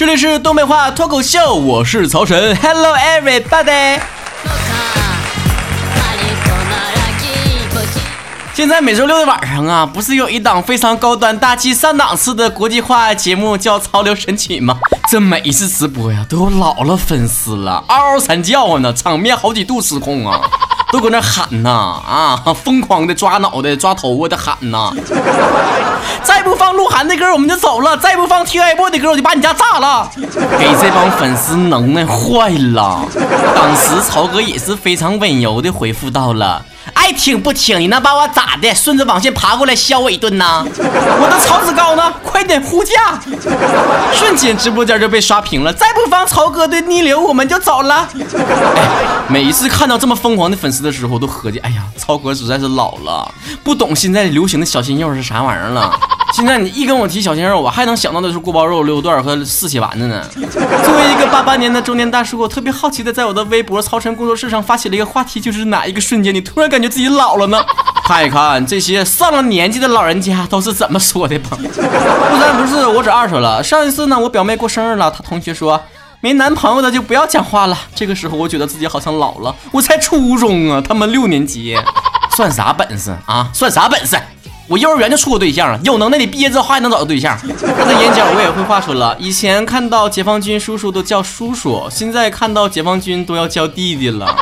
这里是东北话脱口秀，我是曹晨，Hello everybody。现在每周六的晚上啊，不是有一档非常高端大气上档次的国际化节目叫《潮流神曲》吗？这每一次直播呀，都有老了粉丝了，嗷嗷惨叫呢，场面好几度失控啊，都搁那喊呐啊，疯狂的抓脑袋、抓头发的喊呐。再不放鹿晗的歌，我们就走了；再不放 TFBOYS 的歌，我就把你家炸了。给这帮粉丝能耐坏了。当时曹哥也是非常温柔的回复到了。爱听不听，你能把我咋的？顺着网线爬过来削我一顿呢？我的曹子高呢？快点呼驾！瞬间直播间就被刷屏了。再不放曹哥的逆流，我们就走了。哎，每一次看到这么疯狂的粉丝的时候，都合计：哎呀，曹哥实在是老了，不懂现在流行的小鲜肉是啥玩意儿了。现在你一跟我提小鲜肉，我还能想到的是锅包肉、溜段和四喜丸子呢。作为一个八八年的中年大叔，我特别好奇的在我的微博“曹晨工作室”上发起了一个话题，就是哪一个瞬间你突然感觉自己老了呢？看一看这些上了年纪的老人家都是怎么说的吧。不然不是，我只二十了。上一次呢，我表妹过生日了，她同学说没男朋友的就不要讲话了。这个时候我觉得自己好像老了，我才初中啊，他们六年级，算啥本事啊？算啥本事？我幼儿园就处过对象了，有能耐你毕业之后还能找到对象。他的眼角我也会画出了，以前看到解放军叔叔都叫叔叔，现在看到解放军都要叫弟弟了。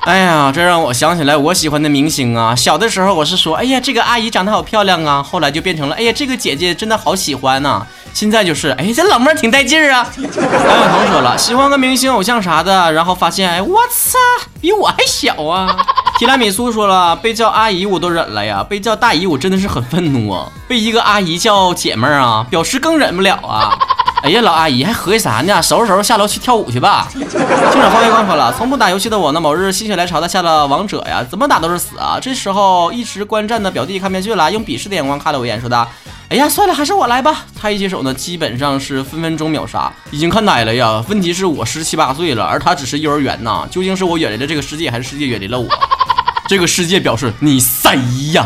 哎呀，这让我想起来我喜欢的明星啊。小的时候我是说，哎呀，这个阿姨长得好漂亮啊，后来就变成了，哎呀，这个姐姐真的好喜欢呐。现在就是，哎，这老妹儿挺带劲儿啊。杨永彤说了，喜欢个明星偶像啥的，然后发现，哎，我操，比我还小啊。提拉米苏说了，被叫阿姨我都忍了呀，被叫大姨我真的是很愤怒啊。被一个阿姨叫姐妹儿啊，表示更忍不了啊。哎呀，老阿姨还合计啥呢？收拾收拾下楼去跳舞去吧。清场方月光说了，从不打游戏的我呢，某日心血来潮的下了王者呀，怎么打都是死啊。这时候一直观战的表弟看不下去了，用鄙视的眼光看了我一眼，说的。哎呀，算了，还是我来吧。他一接手呢，基本上是分分钟秒杀，已经看呆了呀。问题是我十七八岁了，而他只是幼儿园呐。究竟是我远离了这个世界，还是世界远离了我？这个世界表示你谁呀？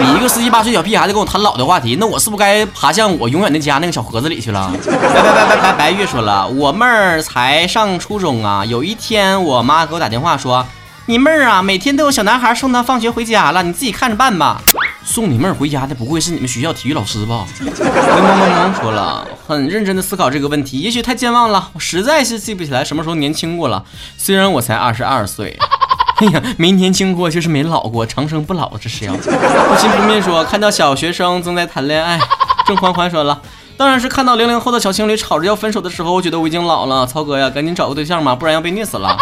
你一个十七八岁小屁孩子跟我谈老的话题，那我是不是该爬向我永远的家那个小盒子里去了？白白白白白白月说了，我妹儿才上初中啊。有一天我妈给我打电话说，你妹儿啊，每天都有小男孩送她放学回家了，你自己看着办吧。送你妹儿回家的不会是你们学校体育老师吧？萌萌萌萌说了，很认真的思考这个问题，也许太健忘了，我实在是记不起来什么时候年轻过了。虽然我才二十二岁，哎呀，没年轻过就是没老过，长生不老这是要。不心不灭说，看到小学生正在谈恋爱。郑欢欢说了，当然是看到零零后的小情侣吵着要分手的时候，我觉得我已经老了。曹哥呀，赶紧找个对象嘛，不然要被虐死了。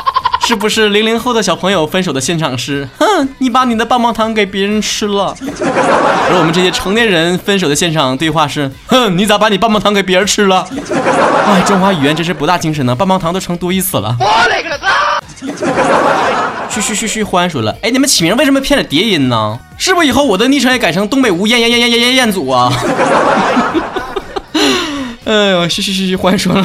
是不是零零后的小朋友分手的现场是？哼，你把你的棒棒糖给别人吃了。而我们这些成年人分手的现场对话是：哼，你咋把你棒棒糖给别人吃了？哎，中华语言真是博大精深呢，棒棒糖都成多义词了。我勒个擦！嘘嘘嘘嘘，欢说了，哎，你们起名为什么偏着叠音呢？是不是以后我的昵称也改成东北吴彦彦彦彦彦彦彦祖啊？哎呦，嘘嘘嘘嘘，欢说了，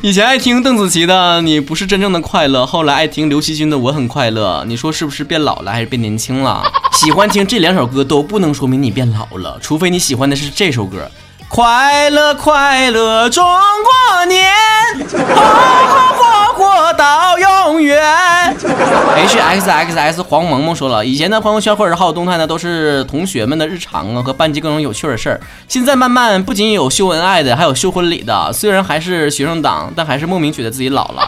以前爱听邓紫棋的你不是真正的快乐，后来爱听刘惜君的我很快乐，你说是不是变老了还是变年轻了？喜欢听这两首歌都不能说明你变老了，除非你喜欢的是这首歌，快乐快乐中 H X X S 黄萌萌说了，以前的朋友圈或者好友动态呢，都是同学们的日常啊和班级各种有趣的事儿。现在慢慢不仅有秀恩爱的，还有秀婚礼的。虽然还是学生党，但还是莫名觉得自己老了。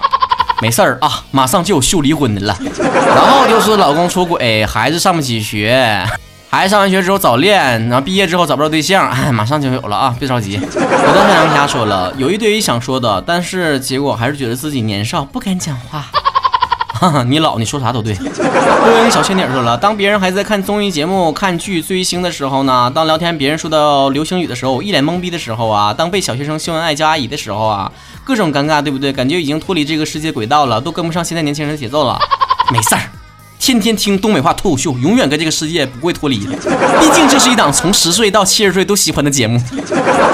没事儿啊，马上就有秀离婚的了。然后就是老公出轨，孩子上不起学，孩子上完学之后早恋，然后毕业之后找不着对象，哎，马上就有了啊，别着急。我的太阳家说了，有一堆想说的，但是结果还是觉得自己年少，不敢讲话。你老，你说啥都对。陆英小仙女说了，当别人还在看综艺节目、看剧、追星的时候呢？当聊天别人说到流星雨的时候，我一脸懵逼的时候啊？当被小学生秀恩爱叫阿姨的时候啊？各种尴尬，对不对？感觉已经脱离这个世界轨道了，都跟不上现在年轻人的节奏了。没事儿，天天听东北话脱口秀，永远跟这个世界不会脱离的。毕竟这是一档从十岁到七十岁都喜欢的节目。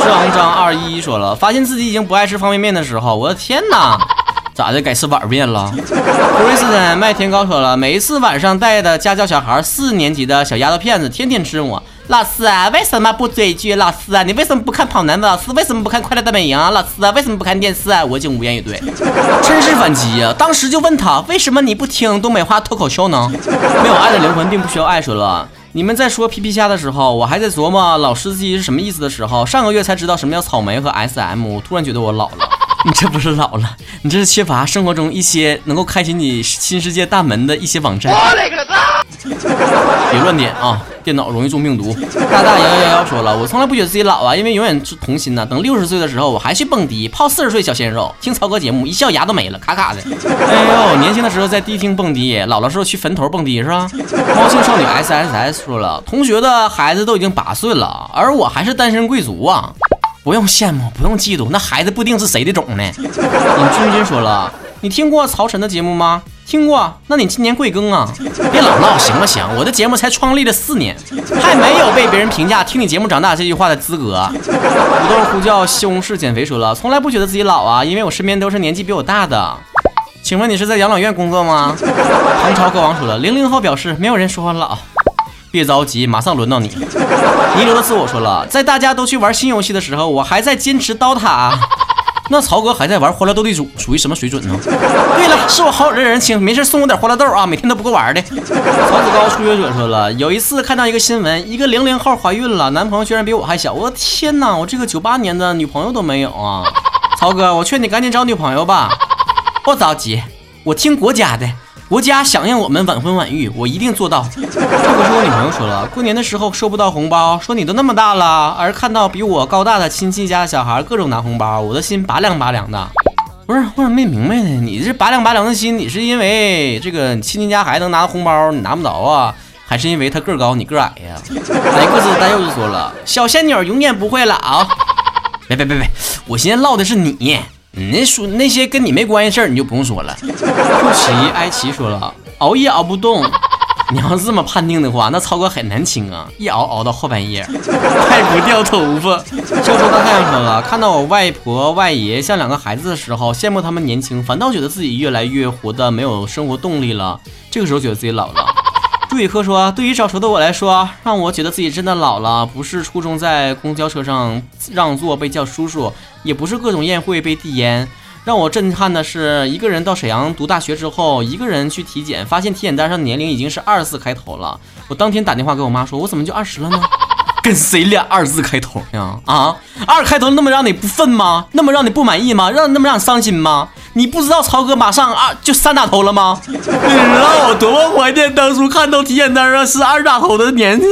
张张二一说了，发现自己已经不爱吃方便面的时候，我的天哪！咋的？改吃碗面了？普瑞斯麦田高说了，每一次晚上带的家教小孩，四年级的小丫头片子，天天吃我。老师啊，为什么不追剧？老师啊，你为什么不看跑男？老师为什么不看快乐大本营？老师啊，为什么不看电视？啊？我竟无言以对，真是反击呀！当时就问他，为什么你不听东北话脱口秀呢？没有爱的灵魂并不需要爱说了。你们在说皮皮虾的时候，我还在琢磨老司机是什么意思的时候，上个月才知道什么叫草莓和 SM。我突然觉得我老了。你这不是老了，你这是缺乏生活中一些能够开启你新世界大门的一些网站。我勒个擦！别乱点啊，电脑容易中病毒。大大幺幺幺说了，我从来不觉得自己老啊，因为永远是童心呐。等六十岁的时候，我还去蹦迪泡四十岁小鲜肉，听曹哥节目，一笑牙都没了，卡卡的。哎呦，年轻的时候在迪厅蹦迪，老了时候去坟头蹦迪是吧？猫性少女 S S S 说了，同学的孩子都已经八岁了，而我还是单身贵族啊。不用羡慕，不用嫉妒，那孩子不定是谁的种呢。尹君君说了，你听过曹晨的节目吗？听过，那你今年贵庚啊？别老闹行不行？我的节目才创立了四年，还没有被别人评价听你节目长大这句话的资格。土豆呼叫西红柿减肥说了，从来不觉得自己老啊，因为我身边都是年纪比我大的。请问你是在养老院工作吗？唐朝歌王说了，零零后表示没有人说我老。别着急，马上轮到你。尼罗的自我说了，在大家都去玩新游戏的时候，我还在坚持刀塔。那曹哥还在玩欢乐斗地主，属于什么水准呢？对了，是我好友的人请，没事送我点欢乐豆啊，每天都不够玩的。曹子高初学者说了，有一次看到一个新闻，一个零零后怀孕了，男朋友居然比我还小。我的天哪，我这个九八年的女朋友都没有啊！曹哥，我劝你赶紧找女朋友吧。不着急，我听国家的。国家响应我们晚婚晚育，我一定做到。这不是我女朋友说了，过年的时候收不到红包，说你都那么大了，而看到比我高大的亲戚家的小孩各种拿红包，我的心拔凉拔凉的。不是，我怎么没明白呢？你这拔凉拔凉的心，你是因为这个亲戚家孩子能拿红包，你拿不着啊？还是因为他个高，你个矮呀？哎，个子大又就说了，小仙女永远不会老。别别别别，我现在唠的是你。你那说那些跟你没关系事儿，你就不用说了。不奇埃奇说了，熬夜熬不动。你要是这么判定的话，那超哥很难听啊，一熬熬到后半夜，还不掉头发。笑 说大太阳说了，看到我外婆外爷像两个孩子的时候，羡慕他们年轻，反倒觉得自己越来越活的没有生活动力了。这个时候觉得自己老了。朱宇科说，对于早熟的我来说，让我觉得自己真的老了，不是初中在公交车上让座被叫叔叔。也不是各种宴会被递烟，让我震撼的是，一个人到沈阳读大学之后，一个人去体检，发现体检单上年龄已经是二十四开头了。我当天打电话给我妈说，我怎么就二十了呢？跟谁俩二字开头呀？啊，二开头那么让你不愤吗？那么让你不满意吗？让那么让你伤心吗？你不知道曹哥马上二就三打头了吗？你知道我多么怀念当初看到体检单上是二打头的年纪？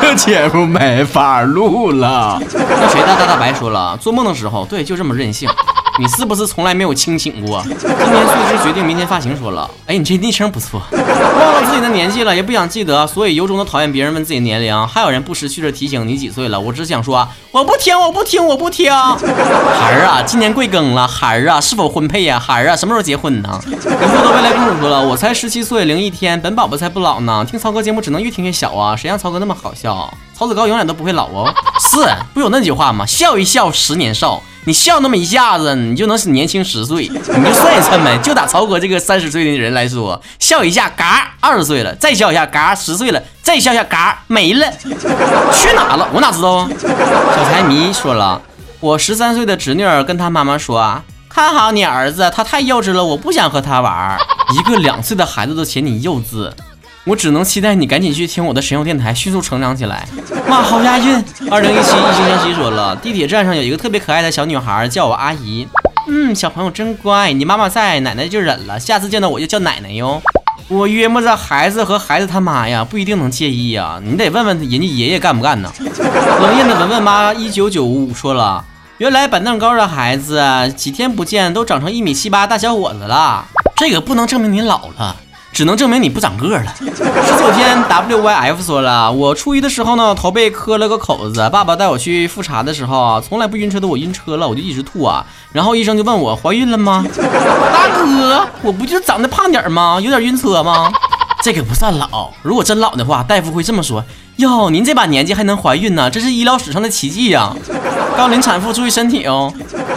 这节目没法录了。那谁大大大白说了，做梦的时候，对，就这么任性。你是不是从来没有清醒过？今天岁之决定明天发型说了，哎，你这昵称不错。忘了自己的年纪了，也不想记得，所以由衷的讨厌别人问自己年龄。还有人不识趣的提醒你几岁了，我只想说，我不听，我不听，我不听。孩儿啊，今年贵庚了？孩儿啊，是否婚配呀？孩儿啊，什么时候结婚呢？你说的未来公主说了，我才十七岁零一天，本宝宝才不老呢。听曹哥节目只能越听越小啊，谁让曹哥那么好笑？曹子高永远都不会老哦。是不有那句话吗？笑一笑，十年少。你笑那么一下子，你就能年轻十岁。你就算一算呗，就打曹哥这个三十岁的人来说，笑一下，嘎，二十岁了；再笑一下，嘎，十岁了；再笑一下，嘎，没了。去哪了？我哪知道啊？小财迷说了，我十三岁的侄女儿跟他妈妈说，看好你儿子，他太幼稚了，我不想和他玩。一个两岁的孩子都嫌你幼稚。我只能期待你赶紧去听我的神游电台，迅速成长起来。哇，好押韵！二零一七一星相惜说了，地铁站上有一个特别可爱的小女孩，叫我阿姨。嗯，小朋友真乖，你妈妈在，奶奶就忍了。下次见到我就叫奶奶哟。我约摸着孩子和孩子他妈呀，不一定能介意呀。你得问问人家爷爷干不干呢？冷艳的文文妈一九九五说了，原来板凳高的孩子几天不见都长成一米七八大小伙子了。这个不能证明你老了。只能证明你不长个了。十九天，WYF 说了，我初一的时候呢，头被磕了个口子。爸爸带我去复查的时候，从来不晕车的我晕车了，我就一直吐啊。然后医生就问我怀孕了吗？大哥，我不就长得胖点吗？有点晕车吗？这个不算老。如果真老的话，大夫会这么说：哟，您这把年纪还能怀孕呢，这是医疗史上的奇迹呀！高龄产妇注意身体哦。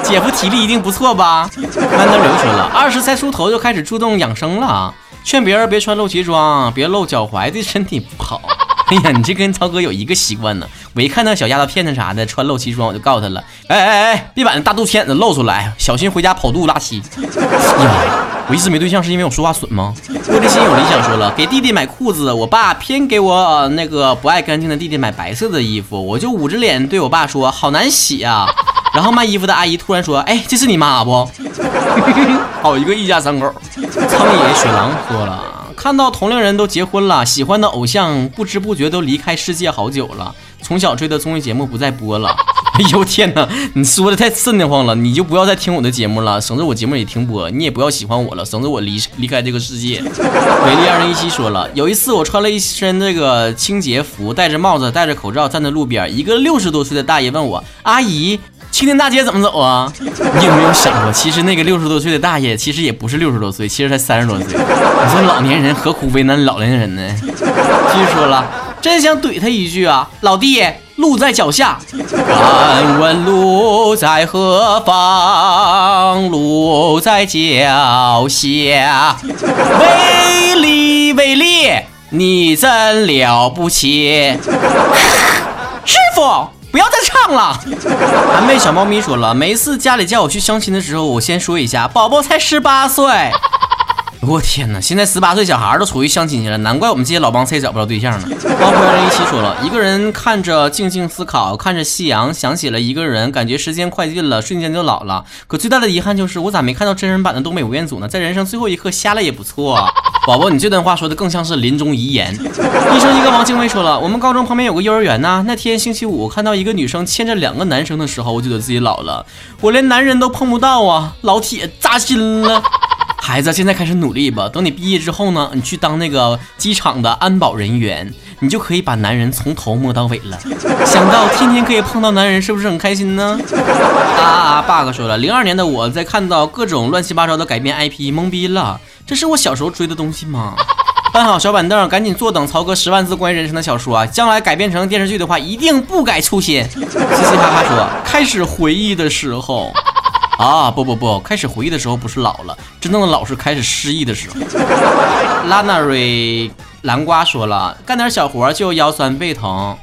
姐夫体力一定不错吧？曼德流说了，二十才出头就开始注重养生了。劝别人别穿露脐装，别露脚踝，对身体不好。哎呀，你这跟曹哥有一个习惯呢。我一看到小丫头片子啥的穿露脐装，我就告诉他了。哎哎哎，别把那大肚片子露出来，小心回家跑肚拉稀。呀，我一直没对象是因为我说话损吗？我的心有理想说了，给弟弟买裤子，我爸偏给我那个不爱干净的弟弟买白色的衣服，我就捂着脸对我爸说，好难洗啊。然后卖衣服的阿姨突然说，哎，这是你妈不？好一个一家三口。苍野雪狼说了。看到同龄人都结婚了，喜欢的偶像不知不觉都离开世界好久了。从小追的综艺节目不再播了。哎呦天哪，你说的太瘆得慌了！你就不要再听我的节目了，省得我节目也停播。你也不要喜欢我了，省得我离离开这个世界。美丽二零一七说了，有一次我穿了一身这个清洁服，戴着帽子，戴着口罩站在路边，一个六十多岁的大爷问我：“阿姨。”青年大街怎么走啊？你有没有想过，其实那个六十多岁的大爷，其实也不是六十多岁，其实才三十多岁。你说老年人何苦为难老年人呢？继续说了，真想怼他一句啊，老弟，路在脚下。敢问路在何方？路在脚下。威力威力，你真了不起，师傅。不要再唱了！还被小猫咪说了，每一次家里叫我去相亲的时候，我先说一下，宝宝才十八岁。我天哪！现在十八岁小孩都出去相亲去了，难怪我们这些老帮菜找不着对象呢。包括人一起说了，一个人看着静静思考，看着夕阳，想起了一个人，感觉时间快进了，瞬间就老了。可最大的遗憾就是，我咋没看到真人版的东北吴彦祖呢？在人生最后一刻瞎了也不错。宝宝，你这段话说的更像是临终遗言。医生一个王静薇说了，我们高中旁边有个幼儿园呐，那天星期五看到一个女生牵着两个男生的时候，我觉得自己老了，我连男人都碰不到啊，老铁扎心了。孩子，现在开始努力吧。等你毕业之后呢，你去当那个机场的安保人员，你就可以把男人从头摸到尾了。想到天天可以碰到男人，是不是很开心呢？啊，bug 说了，零二年的我在看到各种乱七八糟的改编 IP，懵逼了。这是我小时候追的东西吗？搬好小板凳，赶紧坐等曹哥十万字关于人生的小说啊！将来改编成电视剧的话，一定不改初心。嘻嘻哈哈说，开始回忆的时候。啊不不不，开始回忆的时候不是老了，真正的老是开始失忆的时候。拉纳瑞南瓜说了，干点小活就腰酸背疼，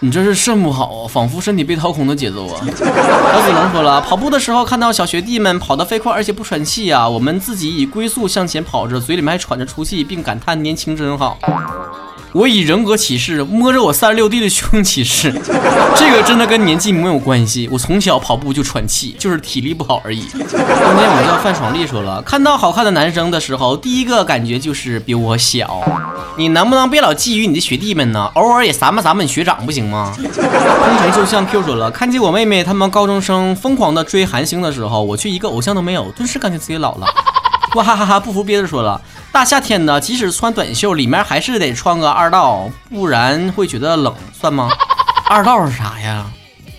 你这是肾不好啊，仿佛身体被掏空的节奏啊。小子龙说了，跑步的时候看到小学弟们跑得飞快，而且不喘气啊，我们自己以龟速向前跑着，嘴里面还喘着粗气，并感叹年轻真好。我以人格起誓，摸着我三十六弟的胸起誓，这个真的跟年纪没有关系。我从小跑步就喘气，就是体力不好而已。今天我叫范爽丽说了，看到好看的男生的时候，第一个感觉就是比我小。你能不能别老觊觎你的学弟们呢？偶尔也撒吧撒吧你学长不行吗？空城就像 Q 说了，看见我妹妹他们高中生疯狂的追韩星的时候，我却一个偶像都没有，顿时感觉自己老了。哇哈哈哈！不服憋着说了，大夏天的，即使穿短袖，里面还是得穿个二道，不然会觉得冷，算吗？二道是啥呀？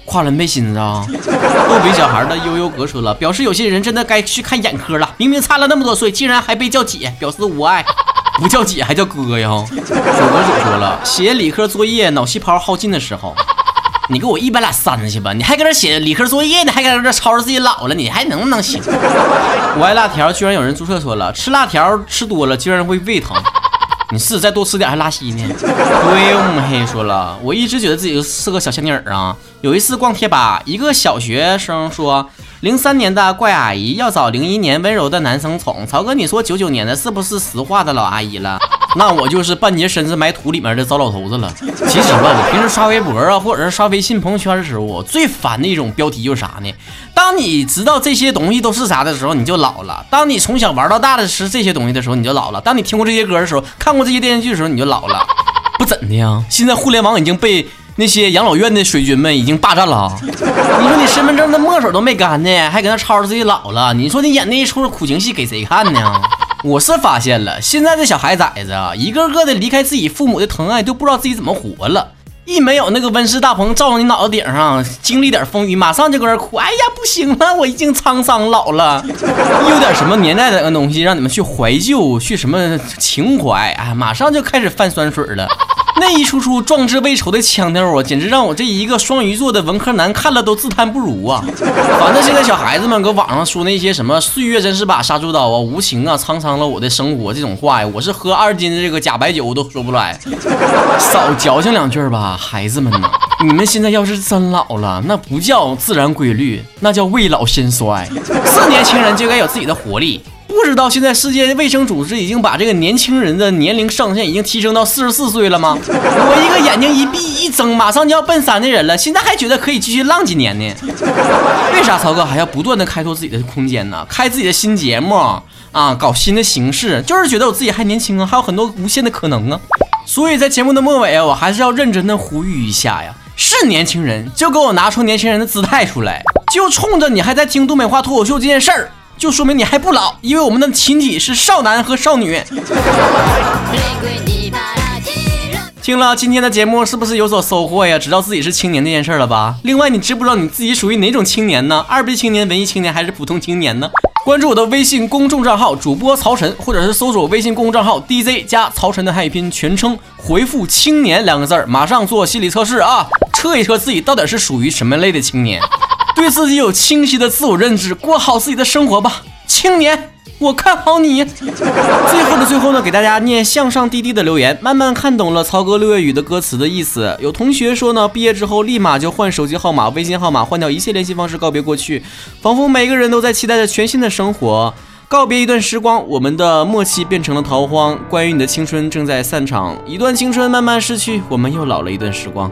跨栏背心子啊？逗比小孩的悠悠哥说了，表示有些人真的该去看眼科了。明明差了那么多岁，竟然还被叫姐，表示无爱，不叫姐还叫哥呀？手哥手说了，写理科作业脑细胞耗尽的时候。你给我一百俩删去吧！你还搁这写理科作业呢，还搁这吵着自己老了，你还能不能行？我爱辣条，居然有人注册说了，吃辣条吃多了竟然会胃疼。你是再多吃点还拉稀呢？对，我们黑说了，我一直觉得自己是个小仙女儿啊。有一次逛贴吧，一个小学生说，零三年的怪阿姨要找零一年温柔的男生宠。曹哥，你说九九年的是不是石化的老阿姨了？那我就是半截身子埋土里面的糟老头子了。其实吧，平时刷微博啊，或者是刷微信朋友圈的时候，我最烦的一种标题就是啥呢？当你知道这些东西都是啥的时候，你就老了；当你从小玩到大的是这些东西的时候，你就老了；当你听过这些歌的时候，看过这些电视剧的时候，你就老了。不怎的呀？现在互联网已经被那些养老院的水军们已经霸占了。你说你身份证的墨水都没干呢，还搁那吵着自己老了？你说你演那一出苦情戏给谁看呢？我是发现了，现在的小孩崽子啊，一个个的离开自己父母的疼爱，都不知道自己怎么活了。一没有那个温室大棚罩到你脑袋顶上，经历点风雨，马上就搁这哭。哎呀，不行了，我已经沧桑老了。有点什么年代的东西让你们去怀旧，去什么情怀，哎，马上就开始泛酸水了。那一出出壮志未酬的腔调啊，简直让我这一个双鱼座的文科男看了都自叹不如啊！反正现在小孩子们搁网上说那些什么“岁月真是把杀猪刀啊，无情啊，沧桑了我的生活”这种话呀，我是喝二斤的这个假白酒我都说不来。少矫情两句吧，孩子们呐！你们现在要是真老了，那不叫自然规律，那叫未老先衰。是年轻人就该有自己的活力。不知道现在世界卫生组织已经把这个年轻人的年龄上限已经提升到四十四岁了吗？我一个眼睛一闭一睁，马上就要奔三的人了，现在还觉得可以继续浪几年呢？为啥曹哥还要不断的开拓自己的空间呢？开自己的新节目啊，搞新的形式，就是觉得我自己还年轻啊，还有很多无限的可能啊。所以在节目的末尾啊，我还是要认真的呼吁一下呀，是年轻人就给我拿出年轻人的姿态出来，就冲着你还在听东北话脱口秀这件事儿。就说明你还不老，因为我们的群体是少男和少女。听了今天的节目，是不是有所收获呀？知道自己是青年这件事了吧？另外，你知不知道你自己属于哪种青年呢？二逼青年、文艺青年还是普通青年呢？关注我的微信公众账号主播曹晨，或者是搜索微信公众账号 DJ 加曹晨的汉语拼音全称，回复“青年”两个字儿，马上做心理测试啊，测一测自己到底是属于什么类的青年。对自己有清晰的自我认知，过好自己的生活吧，青年，我看好你。最后的最后呢，给大家念向上滴滴的留言，慢慢看懂了曹格六月雨的歌词的意思。有同学说呢，毕业之后立马就换手机号码、微信号码，换掉一切联系方式，告别过去，仿佛每个人都在期待着全新的生活，告别一段时光，我们的默契变成了逃荒。关于你的青春正在散场，一段青春慢慢逝去，我们又老了一段时光。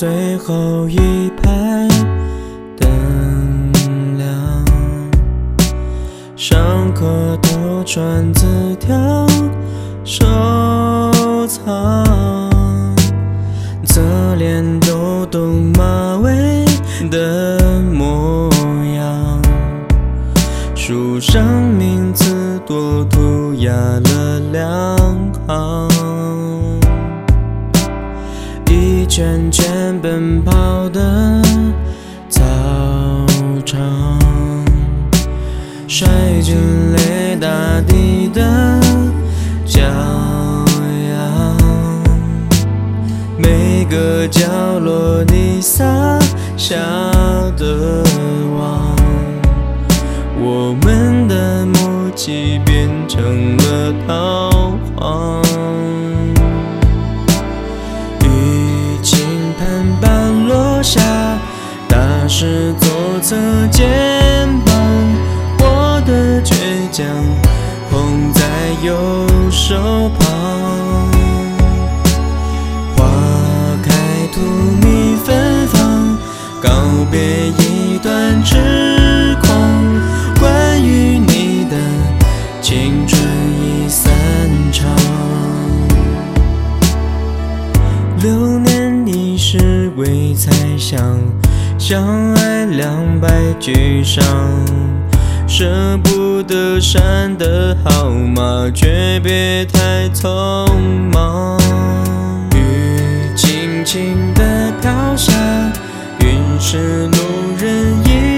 最后一的操场，摔进泪大地的骄阳，每个角落你洒下的网，我们的默契变成了逃是左侧肩膀，我的倔强捧在右手旁。花开荼蘼芬芳，告别一段痴相爱。两败俱伤，舍不得删的号码，诀别太匆忙。雨轻轻地飘下，云是路人。